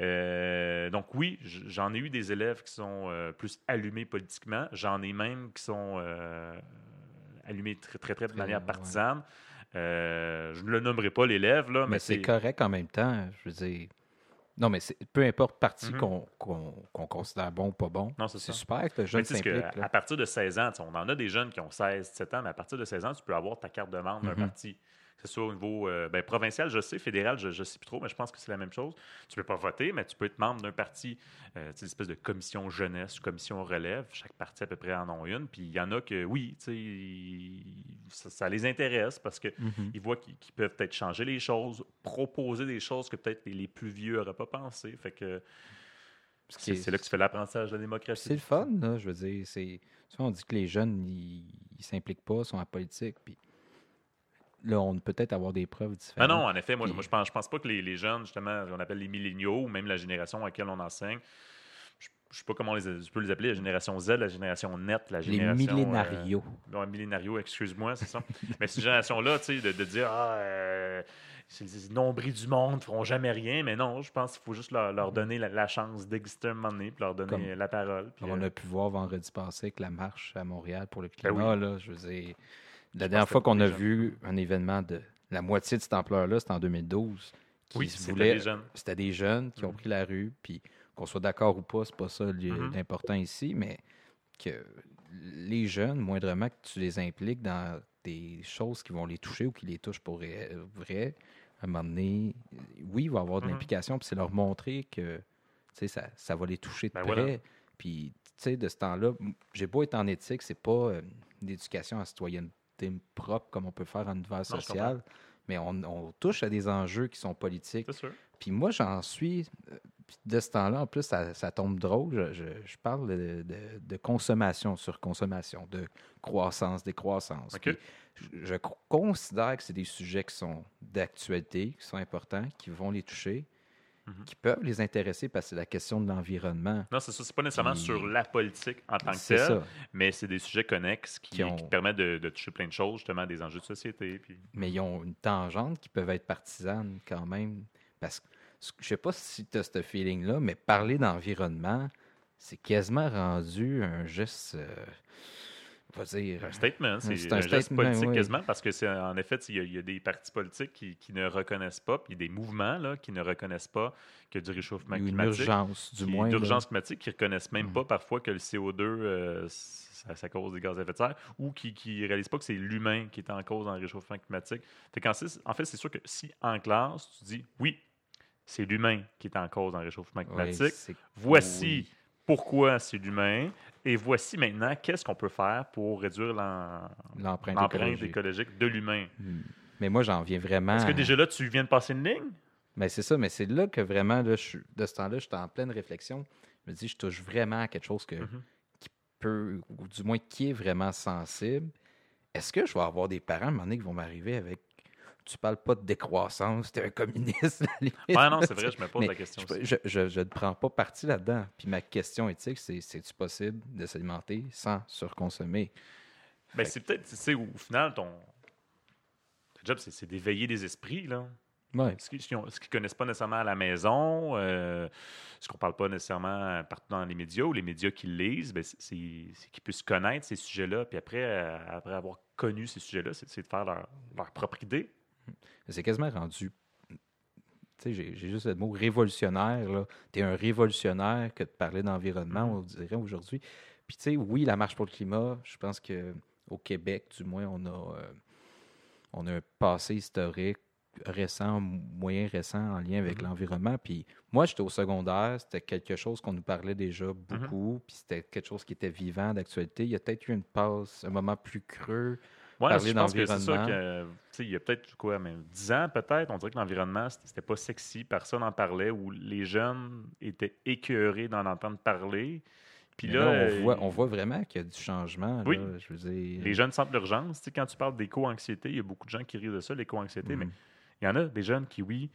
B: Euh, donc oui, j'en ai eu des élèves qui sont plus allumés politiquement. J'en ai même qui sont allumés très, très, très de manière partisane. Je ne le nommerai pas l'élève, là, mais,
A: Mais c'est correct en même temps. Je veux dire. Non, mais c'est- peu importe parti
B: Mhm.
A: qu'on considère bon ou pas bon.
B: C'est
A: super que le jeune s'implique.
B: à, partir de 16 ans, on en a des jeunes qui ont 16, 17 ans, mais à partir de 16 ans, tu peux avoir ta carte de membre d'un
A: Mhm.
B: parti. Que ce soit au niveau euh, ben, provincial, je sais, fédéral, je ne sais plus trop, mais je pense que c'est la même chose. Tu ne peux pas voter, mais tu peux être membre d'un parti, euh, une espèce de commission jeunesse, commission relève. Chaque parti à peu près en ont une. Puis il y en a que, oui, ça, ça les intéresse parce qu'ils
A: Mhm.
B: voient qu'ils qu'ils peuvent peut-être changer les choses, proposer des choses que peut-être les, les plus vieux n'auraient pas pensé. Fait que c'est
A: est-
B: c'est là que tu fais l'apprentissage de la
A: C'est
B: démocratie.
A: le fun, là, je veux dire. c'est- Souvent, on dit que les jeunes, ils ne s'impliquent pas, sont en politique. Puis là, on peut peut-être avoir des preuves
B: Ah
A: différentes.
B: non, en effet, moi,
A: Puis-
B: moi je pense, je pense pas que les, les jeunes, justement, on appelle les milléniaux, ou même la génération à laquelle on enseigne, je ne sais pas comment on les, je peux les appeler, la génération Z, la génération net, la
A: les
B: génération...
A: millénarios.
B: Euh, ouais, millénario, excuse-moi, c'est ça. Mais cette génération-là, tu sais, de, de dire, ah, euh, les nombris du monde, ne feront jamais rien, mais non, je pense qu'il faut juste leur, leur donner la, la chance d'exister un moment donné, puis leur donner
A: Comme-
B: la parole. puis,
A: Comme on
B: euh,
A: a pu voir vendredi passé avec la marche à Montréal pour le
B: Ben
A: climat, là, je veux dire, la dernière fois qu'on a vu un événement de la moitié de cette ampleur-là, c'était en 2012. qui
B: oui, c'était
A: voulait-
B: les jeunes.
A: C'était des jeunes qui ont
B: Mhm.
A: pris la rue, puis qu'on soit d'accord ou pas, c'est pas ça
B: Mhm.
A: l'important ici, mais que les jeunes, moindrement que tu les impliques dans des choses qui vont les toucher ou qui les touchent pour vrai, à un moment donné, oui, il va y avoir de
B: Mhm.
A: l'implication, puis c'est leur montrer que ça, ça va les toucher de
B: Ben
A: près.
B: voilà.
A: Puis, tu sais, de ce temps-là, j'ai beau être en éthique, c'est pas euh, une éducation à la propre comme on peut faire en univers social, mais on, on touche à des enjeux qui sont politiques.
B: Sûr.
A: Puis moi, j'en suis. euh, De ce temps-là, en plus, ça, ça tombe drôle. Je, je- je parle de, de- de consommation sur consommation, de croissance, décroissance.
B: OK.
A: Puis je, je co- considère que c'est des sujets qui sont d'actualité, qui sont importants, qui vont les toucher,
B: Mhm.
A: qui peuvent les intéresser parce que c'est la question de l'environnement.
B: Non, c'est ça. C'est pas nécessairement sur la politique en tant que telle,
A: ça.
B: mais c'est des sujets connexes qui,
A: Qui ont-
B: qui permettent de, de toucher plein de choses, justement, des enjeux de société. Puis...
A: Mais ils ont une tangente qui peuvent être partisanes quand même. Parce que je sais pas si tu as ce feeling-là, mais parler d'environnement, c'est quasiment rendu un geste. euh, dire.
B: Un statement, c'est
A: C'est un
B: un, geste
A: statement,
B: politique
A: oui.
B: quasiment, parce que c'est en effet, il y, a, il y a des partis politiques qui, qui ne reconnaissent pas, puis il y a des mouvements là, qui ne reconnaissent pas que du réchauffement
A: une
B: climatique.
A: urgence, du
B: qui-
A: moins.
B: D'urgence climatique, qui ne reconnaissent même
A: Mm.
B: pas parfois que le CO2, euh, ça, ça cause des gaz à effet de serre, ou qui ne réalisent pas que c'est l'humain qui est en cause dans le réchauffement climatique. Fait en fait, c'est sûr que si en classe, tu dis oui, c'est l'humain qui est en cause dans le réchauffement climatique, voici
A: oui.
B: Pourquoi c'est l'humain, et voici maintenant qu'est-ce qu'on peut faire pour réduire
A: l'empreinte écologique.
B: écologique de l'humain.
A: Hmm. Mais moi, j'en viens vraiment.
B: Est-ce que déjà là, tu viens de passer une ligne?
A: Ben, c'est ça, mais c'est là que vraiment, là, je suis- de ce temps-là, je suis en pleine réflexion. Je me dis, je touche vraiment à quelque chose que,
B: Mhm.
A: qui peut, ou du moins qui est vraiment sensible. Est-ce que je vais avoir des parents à un moment donné qui vont m'arriver avec tu parles pas de décroissance, t'es un communiste. limite,
B: Ouais, non, c'est
A: tu
B: vrai, je me pose
A: Mais
B: la question
A: je,
B: aussi.
A: je, je- je ne prends pas parti là-dedans. Puis ma question éthique, c'est c'est-tu possible de s'alimenter sans surconsommer?
B: Ben, c'est peut-être, tu sais, au final, ton, ton job, c'est, d'éveiller les esprits, là.
A: Ouais.
B: Ce qu'ils ne connaissent pas nécessairement à la maison, euh, ce qu'on parle pas nécessairement partout dans les médias, ou les médias qui lisent, ben, c'est, qu'ils puissent connaître ces sujets-là. Puis après, euh, après avoir connu ces sujets-là, c'est, c'est de faire leur, leur propre idée.
A: C'est quasiment rendu. Tu sais, j'ai juste le mot révolutionnaire. Tu es un révolutionnaire que de parler d'environnement,
B: Mhm.
A: on dirait aujourd'hui. Puis, tu sais, oui, la marche pour le climat, je pense que au Québec, du moins, on a, euh, on a un passé historique récent, moyen récent en lien avec
B: Mhm.
A: l'environnement. Puis, moi, j'étais au secondaire, c'était quelque chose qu'on nous parlait déjà
B: Mhm.
A: beaucoup, puis c'était quelque chose qui était vivant, d'actualité. Il y a peut-être eu une passe, un moment plus creux.
B: Ouais,
A: Parler
B: je pense que c'est ça
A: d'environnement.
B: il y a peut-être quoi, même 10 ans peut-être, on dirait que l'environnement, c'était pas sexy, personne n'en parlait, où les jeunes étaient écœurés d'en entendre parler. Puis
A: Mais
B: là,
A: là, on,
B: euh,
A: voit, on voit vraiment qu'il y a du changement.
B: Oui.
A: là, je veux dire.
B: les jeunes sentent l'urgence. Tu sais, quand tu parles d'éco-anxiété, il y a beaucoup de gens qui rient de ça, l'éco-anxiété, mais
A: Mhm.
B: il y en a des jeunes qui, oui,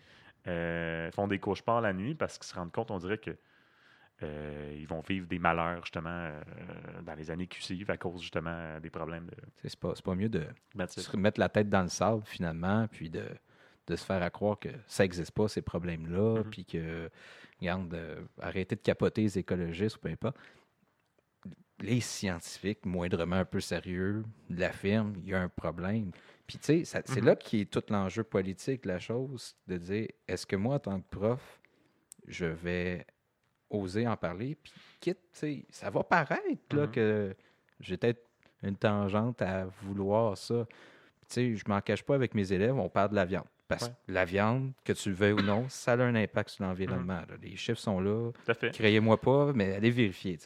B: euh, font des cauchemars la nuit parce qu'ils se rendent compte, on dirait que euh, ils vont vivre des malheurs, justement, euh, dans les années qui suivent à cause, justement, des problèmes de
A: C'est pas, pas mieux de se mettre la tête dans le sable, finalement, puis de, de se faire à croire que ça n'existe pas, ces problèmes-là,
B: Mhm.
A: puis que, regarde, euh, arrêtez de capoter les écologistes ou peu importe. Les scientifiques, moindrement un peu sérieux, l'affirment, il y a un problème. Puis, tu sais, c'est
B: Mhm.
A: là qui est tout l'enjeu politique la chose, de dire, est-ce que moi, en tant que prof, je vais oser en parler, puis quitte, ça va paraître, là,
B: Mhm.
A: que j'ai peut-être une tangente à vouloir ça. Sais, je m'en cache pas avec mes élèves, on parle de la viande. Parce
B: Ouais.
A: que la viande, que tu le veuilles ou non, ça a un impact sur l'environnement.
B: Mhm.
A: Les chiffres sont là. Créez-moi pas, mais allez vérifier.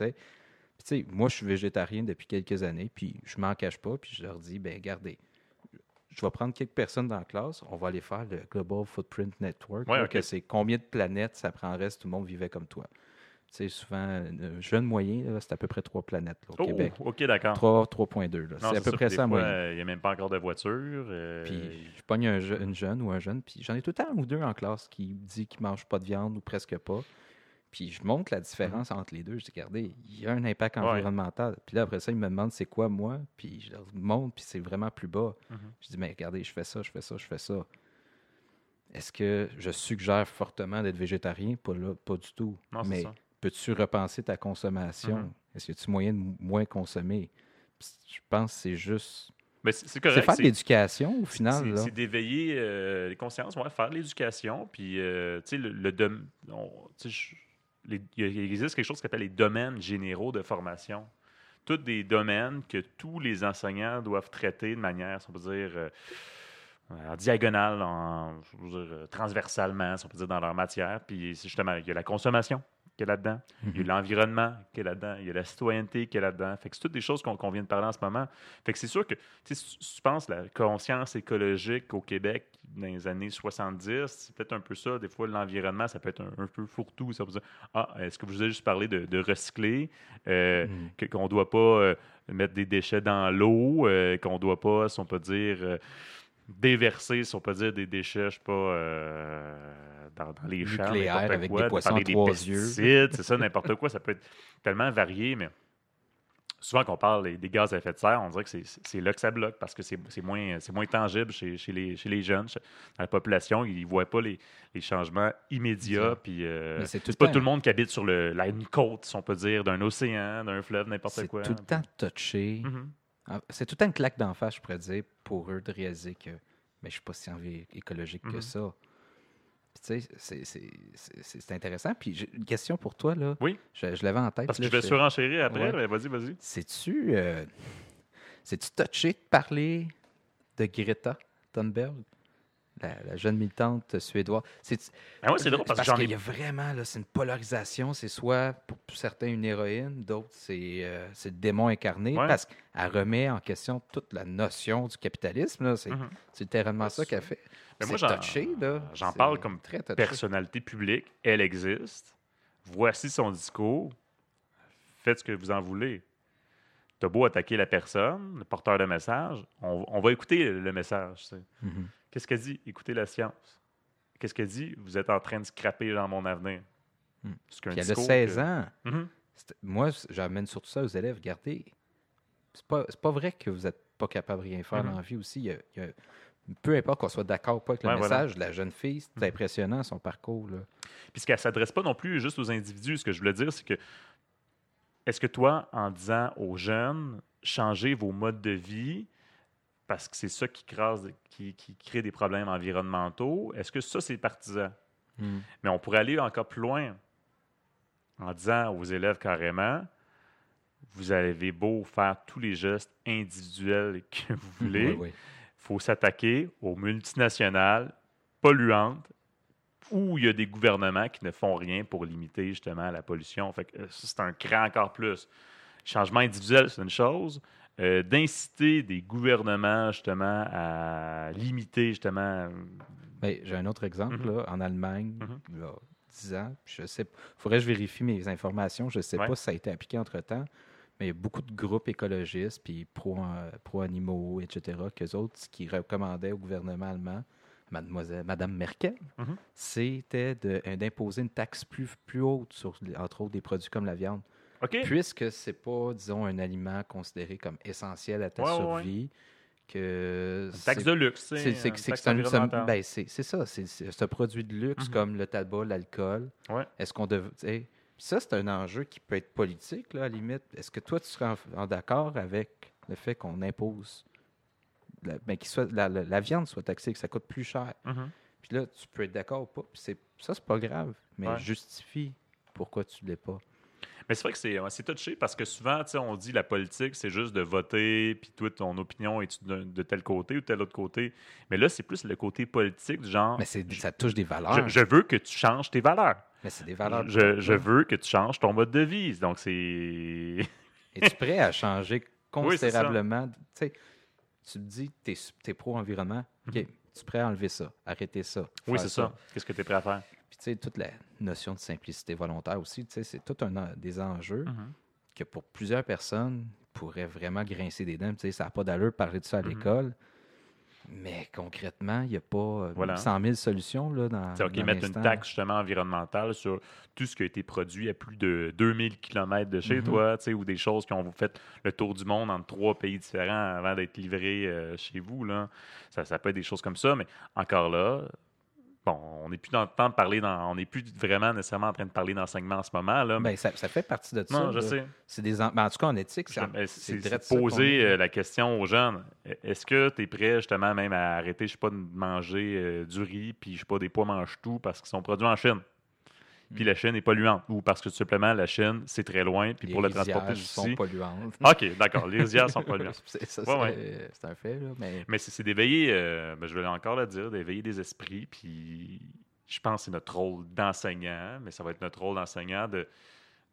A: Puis, moi, je suis végétarien depuis quelques années, puis je m'en cache pas, puis je leur dis, ben regardez, je vais prendre quelques personnes dans la classe, on va aller faire le Global Footprint Network,
B: Ouais,
A: c'est combien de planètes ça prendrait si tout le monde vivait comme toi. Sais, souvent, un jeune moyen, c'est à peu près trois planètes là, au
B: Oh,
A: Québec.
B: OK, d'accord.
A: 3, 3.2, là.
B: Non,
A: C'est à peu près ça, moi.
B: euh, Il n'y a même pas encore de voiture. euh,
A: Puis je pogne un une jeune ou un jeune, puis j'en ai tout le temps un ou deux en classe qui dit qu'il mange pas de viande ou presque pas. Puis je montre la différence entre les deux. Je dis, regardez, il y a un impact.
B: Ouais.
A: environnemental. Puis là, après ça, ils me demandent c'est quoi moi, puis je leur montre, puis c'est vraiment plus bas.
B: Mhm.
A: Je dis, mais regardez, je fais ça, je fais ça, je fais ça. Est-ce que je suggère fortement d'être végétarien? Pas, là, pas du tout.
B: Non, c'est
A: mais
B: ça.
A: Peux-tu repenser ta consommation?
B: Mhm.
A: Est-ce que tu moyen de moins consommer? Puis Je pense que c'est juste.
B: Mais c'est
A: faire de l'éducation au final.
B: C'est d'éveiller euh, les consciences, ouais, faire de l'éducation. Puis, euh, tu sais, le, le dom- on- tu sais, je- les- il existe quelque chose qui s'appelle les domaines généraux de formation. tous des domaines que tous les enseignants doivent traiter de manière, si on peut dire, euh, en diagonale, en, je veux dire, transversalement, si on peut dire, dans leur matière. Puis c'est justement, il y a la consommation qui est là-dedans, il y a
A: Mhm.
B: l'environnement qui est là-dedans, il y a la citoyenneté qui est là-dedans. Fait que c'est toutes des choses qu'on vient de parler en ce moment. Fait que c'est sûr que, tu si penses la conscience écologique au Québec dans les années 70, c'est peut-être un peu ça. Des fois, l'environnement, ça peut être un, un peu fourre-tout. Ça peut dire, ah, est-ce que vous avez juste parlé de, de recycler, euh,
A: Mhm.
B: qu'on ne doit pas euh, mettre des déchets dans l'eau, euh, qu'on ne doit pas, si on peut dire, déverser, si on peut dire, des déchets, je sais pas, euh, dans, dans les champs,
A: Nucléaires
B: n'importe
A: avec
B: quoi,
A: des
B: de
A: poissons
B: parler
A: trois yeux.
B: pesticides, c'est ça, n'importe quoi. Ça peut être tellement varié, mais souvent qu'on parle des- des gaz à effet de serre, on dirait que c'est- là que ça bloque parce que c'est moins, moins tangible chez, chez les, chez les jeunes, chez- dans la population. Ils ne voient pas les, les changements immédiats. Puis, euh,
A: c'est
B: pas
A: temps-
B: tout le monde qui habite sur le, la, une côte, si on peut dire, d'un océan, d'un fleuve, n'importe
A: C'est
B: quoi.
A: tout le temps touché.
B: Mhm.
A: Ah, C'est tout une claque d'en face, je pourrais dire, pour eux de réaliser que mais je suis pas si envi- écologique que
B: Mhm.
A: ça. Puis, Tu sais, c'est- intéressant. Puis une question pour toi, là.
B: Oui.
A: Je, je l'avais en tête.
B: Parce que je vais surenchérir après,
A: Ouais.
B: mais vas-y, vas-y.
A: C'est-tu euh, touché de parler de Greta Thunberg, la, la jeune militante suédoise? C'est
B: Ah ouais, drôle parce que j'en
A: qu'il y a vraiment, là, c'est une polarisation. C'est soit pour certains une héroïne, d'autres c'est euh, le démon incarné,
B: Ouais.
A: parce qu'elle remet en question toute la notion du capitalisme. C'est
B: Mhm.
A: c'est littéralement ça qu'elle fait.
B: Mais moi,
A: C'est
B: j'en- parle comme
A: très touché.
B: personnalité publique, elle existe. Voici son discours. Faites ce que vous en voulez. T'as beau attaquer la personne, le porteur de message, on, on va écouter le, le message. sais. Qu'est-ce qu'elle dit? Écoutez la science. Qu'est-ce qu'elle dit? Vous êtes en train de scraper dans mon avenir. Qu'un
A: Puis elle a
B: discours
A: 16
B: que-
A: ans.
B: Mhm.
A: Moi, j'amène surtout ça aux élèves. Regardez, c'est pas, c'est pas vrai que vous n'êtes pas capable de rien faire
B: Mhm.
A: dans la vie aussi. Il y a- il y a- peu importe qu'on soit d'accord ou pas avec le
B: Ouais, voilà.
A: message, la jeune fille, c'est
B: Mhm.
A: impressionnant son parcours. Là.
B: Puis ce qu'elle s'adresse pas non plus juste aux individus. Ce que je voulais dire, c'est que est-ce que toi, en disant aux jeunes, changez vos modes de vie parce que c'est ça qui, crase, qui, qui crée des problèmes environnementaux, est-ce que ça, c'est partisan? Mais on pourrait aller encore plus loin en disant aux élèves carrément, vous avez beau faire tous les gestes individuels que vous voulez,
A: Oui, oui.
B: faut s'attaquer aux multinationales polluantes où il y a des gouvernements qui ne font rien pour limiter justement la pollution. Fait que, euh, ça, c'est un cran encore plus. Changement individuel, c'est une chose. Euh, D'inciter des gouvernements justement à limiter justement.
A: J'ai un autre exemple.
B: Mhm.
A: là, en Allemagne, il y a 10 ans. Je sais, faudrait que je vérifie mes informations. Je ne sais
B: Ouais.
A: pas si ça a été appliqué entre-temps. Mais il y a beaucoup de groupes écologistes, puis pro- euh, pro-animaux, etc., qu'eux autres, ce qu'ils recommandaient au gouvernement allemand, mademoiselle, Madame Merkel,
B: Mhm.
A: c'était euh, d'imposer une taxe plus, plus haute sur, entre autres, des produits comme la viande.
B: OK.
A: Puisque c'est pas, disons, un aliment considéré comme essentiel à ta
B: Ouais, ouais, ouais.
A: survie, que...
B: Une taxe de luxe.
A: c'est ben, ça, c'est ce produit de luxe
B: Mhm.
A: comme le tabac, l'alcool.
B: Ouais.
A: Est-ce qu'on sais, Ça, c'est un enjeu qui peut être politique, là, à la limite. Est-ce que toi, tu serais en, en d'accord avec le fait qu'on impose la, ben, soit, la, la- la viande soit taxée, que ça coûte plus cher?
B: Mhm.
A: Puis là, tu peux être d'accord ou pas. Puis c'est- ça, c'est pas grave, mais justifie pourquoi tu ne l'es pas.
B: Mais c'est vrai que c'est c'est touché parce que souvent, tu sais, on dit la politique, c'est juste de voter, puis toi, ton opinion est de, de tel côté ou tel autre côté. Mais là, c'est plus le côté politique, du genre,
A: Mais c'est- ça touche des valeurs.
B: je, je veux que tu changes tes valeurs.
A: mais c'est des valeurs.
B: Je, veux que tu changes ton mode de vie. Donc, c'est.
A: Es-tu prêt à changer
B: Oui, ça.
A: considérablement? Tu sais, tu te dis, tu es, pro-environnement. OK, tu es prêt à enlever ça, arrêter ça.
B: Mhm. Oui, c'est ça. Qu'est-ce que tu es prêt à faire?
A: Puis, tu sais, toute la notion de simplicité volontaire aussi, tu sais, c'est tout un en- des enjeux
B: Mhm.
A: que pour plusieurs personnes pourraient vraiment grincer des dents. Tu sais, ça n'a pas d'allure de parler de ça à
B: Mhm.
A: l'école. Mais concrètement, il n'y a pas euh,
B: Voilà.
A: 100 000 solutions là, dans,
B: C'est OK,
A: dans
B: mettre une taxe justement environnementale sur tout ce qui a été produit à plus de 2000 km de chez
A: Mhm.
B: toi, tu sais, ou des choses qui ont fait le tour du monde en trois pays différents avant d'être livrées euh, chez vous. Là. Ça, ça peut être des choses comme ça, mais encore là, bon, on n'est plus dans le temps de parler, dans, on n'est plus vraiment nécessairement en train de parler d'enseignement en ce moment. Là,
A: Ben, ça, ça fait partie de ça.
B: non, je
A: là.
B: sais.
A: C'est des en... ben, en tout cas, en éthique, c'est
B: mais poser euh, la question aux jeunes. Est-ce que tu es prêt justement même à arrêter, je sais pas, de manger euh, du riz, puis je sais pas, des pois mangent tout parce qu'ils sont produits en Chine? Puis la Chine est polluante, ou parce que tout simplement la Chine, c'est très loin, puis
A: Les
B: pour le transporter
A: rizières sont polluantes.
B: OK, d'accord, les rizières sont polluantes.
A: c'est
B: Ouais,
A: un fait, là, mais
B: Mais c'est d'éveiller, euh, ben, je vais encore le dire, d'éveiller des esprits, puis je pense que c'est notre rôle d'enseignant, mais ça va être notre rôle d'enseignant de,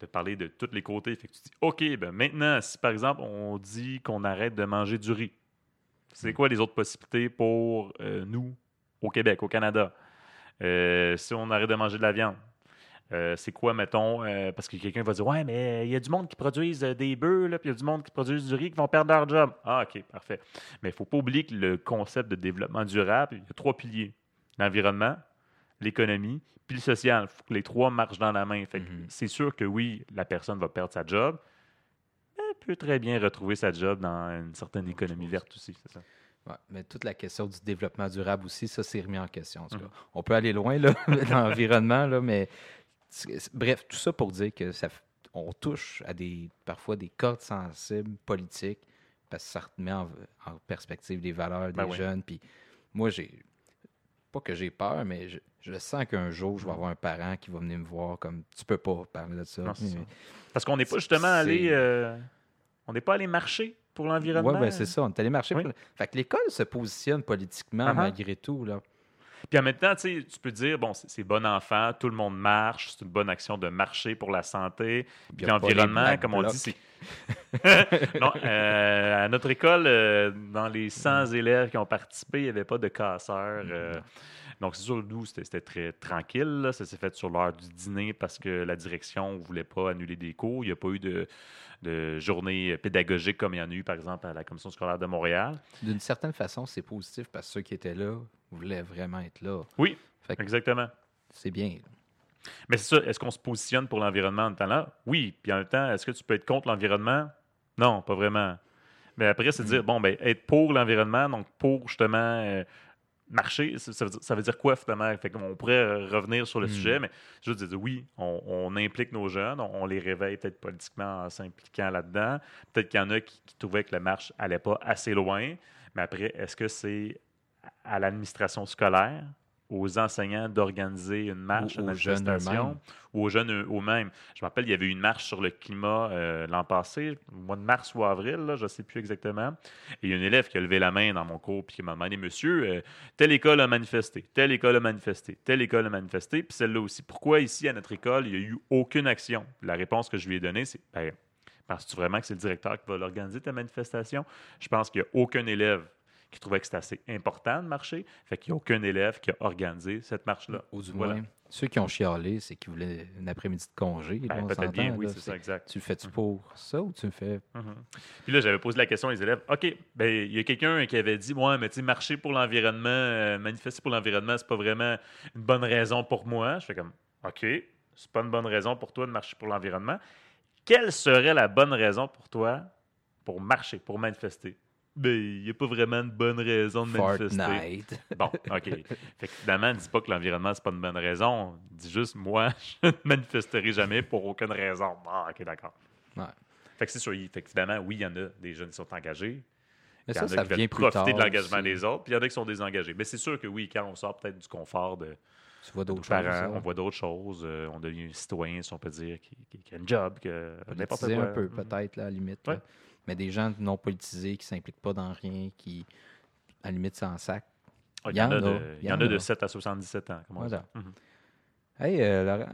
B: de parler de tous les côtés. Fait que tu dis, OK, ben maintenant, si par exemple on dit qu'on arrête de manger du riz, c'est
A: Mm.
B: quoi les autres possibilités pour euh, nous, au Québec, au Canada? Euh, si on arrête de manger de la viande, euh, c'est quoi, mettons, euh, parce que quelqu'un va dire Ouais, mais il y a du monde qui produisent euh, des bœufs, puis il y a du monde qui produisent du riz qui vont perdre leur job. Ah, OK, parfait. Mais il ne faut pas oublier que le concept de développement durable, il y a trois piliers l'environnement, l'économie, puis le social. Il faut que les trois marchent dans la main. Fait
A: Mhm.
B: C'est sûr que oui, la personne va perdre sa job, mais elle peut très bien retrouver sa job dans une certaine économie verte aussi. c'est ça.
A: Ouais, mais toute la question du développement durable aussi, ça, c'est remis en question. en tout cas.
B: Mhm.
A: On peut aller loin là, dans l'environnement, là, mais bref, tout ça pour dire que ça, on touche à des parfois des cordes sensibles politiques parce que ça remet en, en perspective les valeurs des
B: Ben oui.
A: jeunes. Puis moi, j'ai pas que j'ai peur, mais je, je sens qu'un jour, je vais avoir un parent qui va venir me voir comme tu peux pas parler de ça.
B: Non, Parce qu'on n'est pas justement allé. euh, on n'est pas allé marcher pour l'environnement.
A: Ouais, ben, c'est ça. On est allé marcher.
B: Oui.
A: pour- Fait que l'école se positionne politiquement
B: Uh-huh.
A: malgré tout. Là.
B: Puis en même temps, tu peux dire, bon, c'est bon enfant, tout le monde marche, c'est une bonne action de marcher pour la santé. Puis l'environnement, comme on
A: Blocs.
B: dit, c'est. non, euh, à notre école, euh, dans les 100
A: Mm.
B: élèves qui ont participé, il n'y avait pas de casseurs. euh, donc, c'est sûr, nous, c'était c'était très tranquille. là. Ça s'est fait sur l'heure du dîner parce que la direction ne voulait pas annuler des cours. Il n'y a pas eu de, de journée pédagogique comme il y en a eu, par exemple, à la Commission scolaire de Montréal.
A: D'une certaine façon, c'est positif parce que ceux qui étaient là voulaient vraiment être là.
B: Oui,
A: Fait
B: exactement.
A: c'est bien.
B: Mais c'est ça, est-ce qu'on se positionne pour l'environnement en temps? Là? Oui. Puis en même temps, est-ce que tu peux être contre l'environnement? Non, pas vraiment. Mais après, c'est de dire, bon, ben, être pour l'environnement, donc pour justement euh, marcher, ça, veut dire, ça veut dire quoi finalement? Fait qu'on pourrait euh, revenir sur le
A: Mm.
B: sujet, mais je veux dire, oui, on, on implique nos jeunes, on, on les réveille peut-être politiquement en s'impliquant là-dedans. Peut-être qu'il y en a qui, qui trouvaient que la marche allait pas assez loin, mais après, est-ce que c'est à l'administration scolaire, aux enseignants d'organiser une marche,
A: Ou
B: une manifestation, ou aux jeunes eux- eux-mêmes. Je me rappelle, il y avait eu une marche sur le climat euh, l'an passé, au mois de mars ou avril, là, je ne sais plus exactement. Et il y a une élève qui a levé la main dans mon cours puis qui m'a demandé Monsieur, euh, telle école a manifesté, telle école a manifesté, telle école a manifesté, puis celle-là aussi. Pourquoi ici, à notre école, il n'y a eu aucune action La réponse que je lui ai donnée, c'est ben, Penses-tu vraiment que c'est le directeur qui va l'organiser, ta manifestation Je pense qu'il n'y a aucun élève qui trouvait que c'était assez important de marcher. Fait qu'il n'y a aucun élève qui a organisé cette marche-là.
A: Ou du
B: Voilà.
A: moins, ceux qui ont chialé, c'est qu'ils voulaient une après-midi de congé.
B: Ben, Peut-être bien, oui, c'est ça, exact.
A: Tu le fais-tu pour ça ou tu le fais
B: Mhm. Puis là, j'avais posé la question aux élèves. OK, ben il y a quelqu'un qui avait dit Ouais, mais tu sais, marcher pour l'environnement, euh, manifester pour l'environnement, c'est pas vraiment une bonne raison pour moi. Je fais comme OK, c'est pas une bonne raison pour toi de marcher pour l'environnement. Quelle serait la bonne raison pour toi pour marcher, pour manifester? Ben, il n'y a pas vraiment une bonne raison de manifester.
A: Fortnite.
B: Bon, OK. Fait que finalement, ne dis pas que l'environnement, c'est pas une bonne raison. Dis juste, moi, je ne manifesterai jamais pour aucune raison. Ah, OK, d'accord.
A: Ouais.
B: Fait que c'est sûr, il- fait que finalement, oui, il y en a des jeunes qui sont engagés.
A: Mais
B: Il y
A: ça,
B: a
A: ça
B: qui veulent profiter
A: tard.
B: de l'engagement des autres, puis il y en a qui sont désengagés. Mais c'est sûr que oui, quand on sort peut-être du confort de
A: Tu vois d'autres choses.
B: parents,
A: ça.
B: on voit d'autres choses, euh, on devient un citoyen, si on peut dire, qui, qui- qui a un job, que n'importe quoi.
A: un peu,
B: Mhm.
A: peut-être, là, à la limite.
B: Ouais.
A: Mais des gens non politisés qui s'impliquent pas dans rien, qui, à la limite, s'en sac.
B: Ah, Il y en a, de, il y en a de
A: a.
B: 7 à 77 ans. Comment on dit.
A: Voilà.
B: Mhm.
A: Hey, euh, Laurent.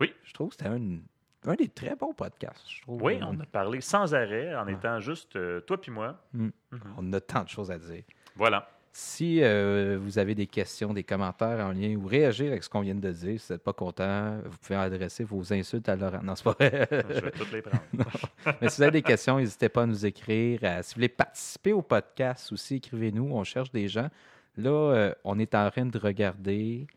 B: Oui.
A: Je trouve que c'était un, un des très bons podcasts. Je trouve.
B: Oui, on a parlé sans arrêt, en
A: Ouais.
B: étant juste euh, toi puis moi.
A: Mm.
B: Mhm.
A: on a tant de choses à dire.
B: Voilà.
A: Si euh, vous avez des questions, des commentaires en lien ou réagir avec ce qu'on vient de dire, si vous n'êtes pas content, vous pouvez adresser vos insultes à Laurent. Non, c'est pas vrai.
B: Je vais toutes les prendre.
A: Mais si vous avez des questions, n'hésitez pas à nous écrire. Si vous voulez participer au podcast aussi, écrivez-nous. On cherche des gens. Là, euh, on est en train de regarder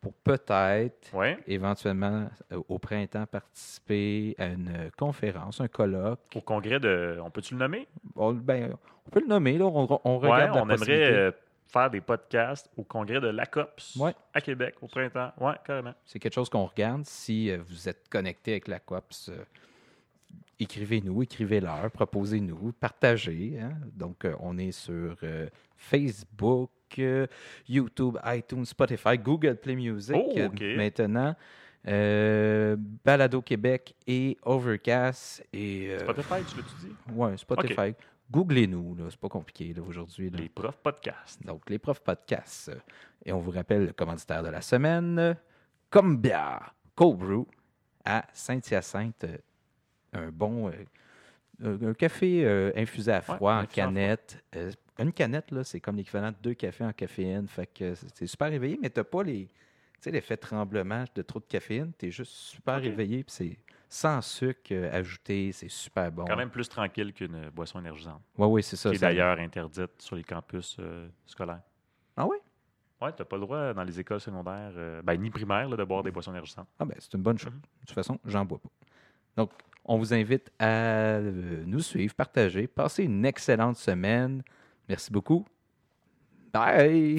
A: pour peut-être, éventuellement, euh, au printemps, participer à une conférence, un colloque.
B: Au congrès de. On peut-tu le nommer?
A: On, ben, on peut le nommer, là. On, regarde la
B: on aimerait euh, faire des podcasts au congrès de l'ACOPS
A: Ouais.
B: à Québec au printemps. Oui, carrément.
A: C'est quelque chose qu'on regarde. Si euh, vous êtes connecté avec la COPS, euh, écrivez-nous, écrivez-leur, proposez-nous, partagez. hein. Donc, euh, on est sur Facebook, euh, YouTube, iTunes, Spotify, Google Play Music
B: Oh,
A: maintenant. Euh, Balado Québec et Overcast. Et, euh,
B: Spotify, tu l'as-tu dit?
A: Ouais, Spotify. Googlez-nous, c'est pas compliqué aujourd'hui.
B: Les profs podcasts.
A: Donc, les profs podcasts. Et on vous rappelle le commanditaire de la semaine, Combia Cold Brew à Saint-Hyacinthe. Un bon un un café euh, infusé à froid en canette. Euh, une canette, là, c'est comme l'équivalent de deux cafés en caféine. Fait que c'est super réveillé, mais t'as pas les. Tu sais, l'effet tremblement de trop de caféine. Tu es juste super
B: Ok.
A: réveillé. Puis c'est sans sucre euh, ajouté. C'est super bon.
B: Quand même plus tranquille qu'une boisson énergisante.
A: Oui, oui, c'est ça.
B: qui est d'ailleurs interdite sur les campus euh, scolaires.
A: Ah oui?
B: Ouais, t'as pas le droit dans les écoles secondaires, euh, ben, ni primaires, là, de boire des boissons énergisantes.
A: Ah ben, c'est une bonne chose.
B: Mhm.
A: De toute façon, j'en bois pas. Donc, on vous invite à euh, nous suivre, partager, passer une excellente semaine. Merci beaucoup. Bye!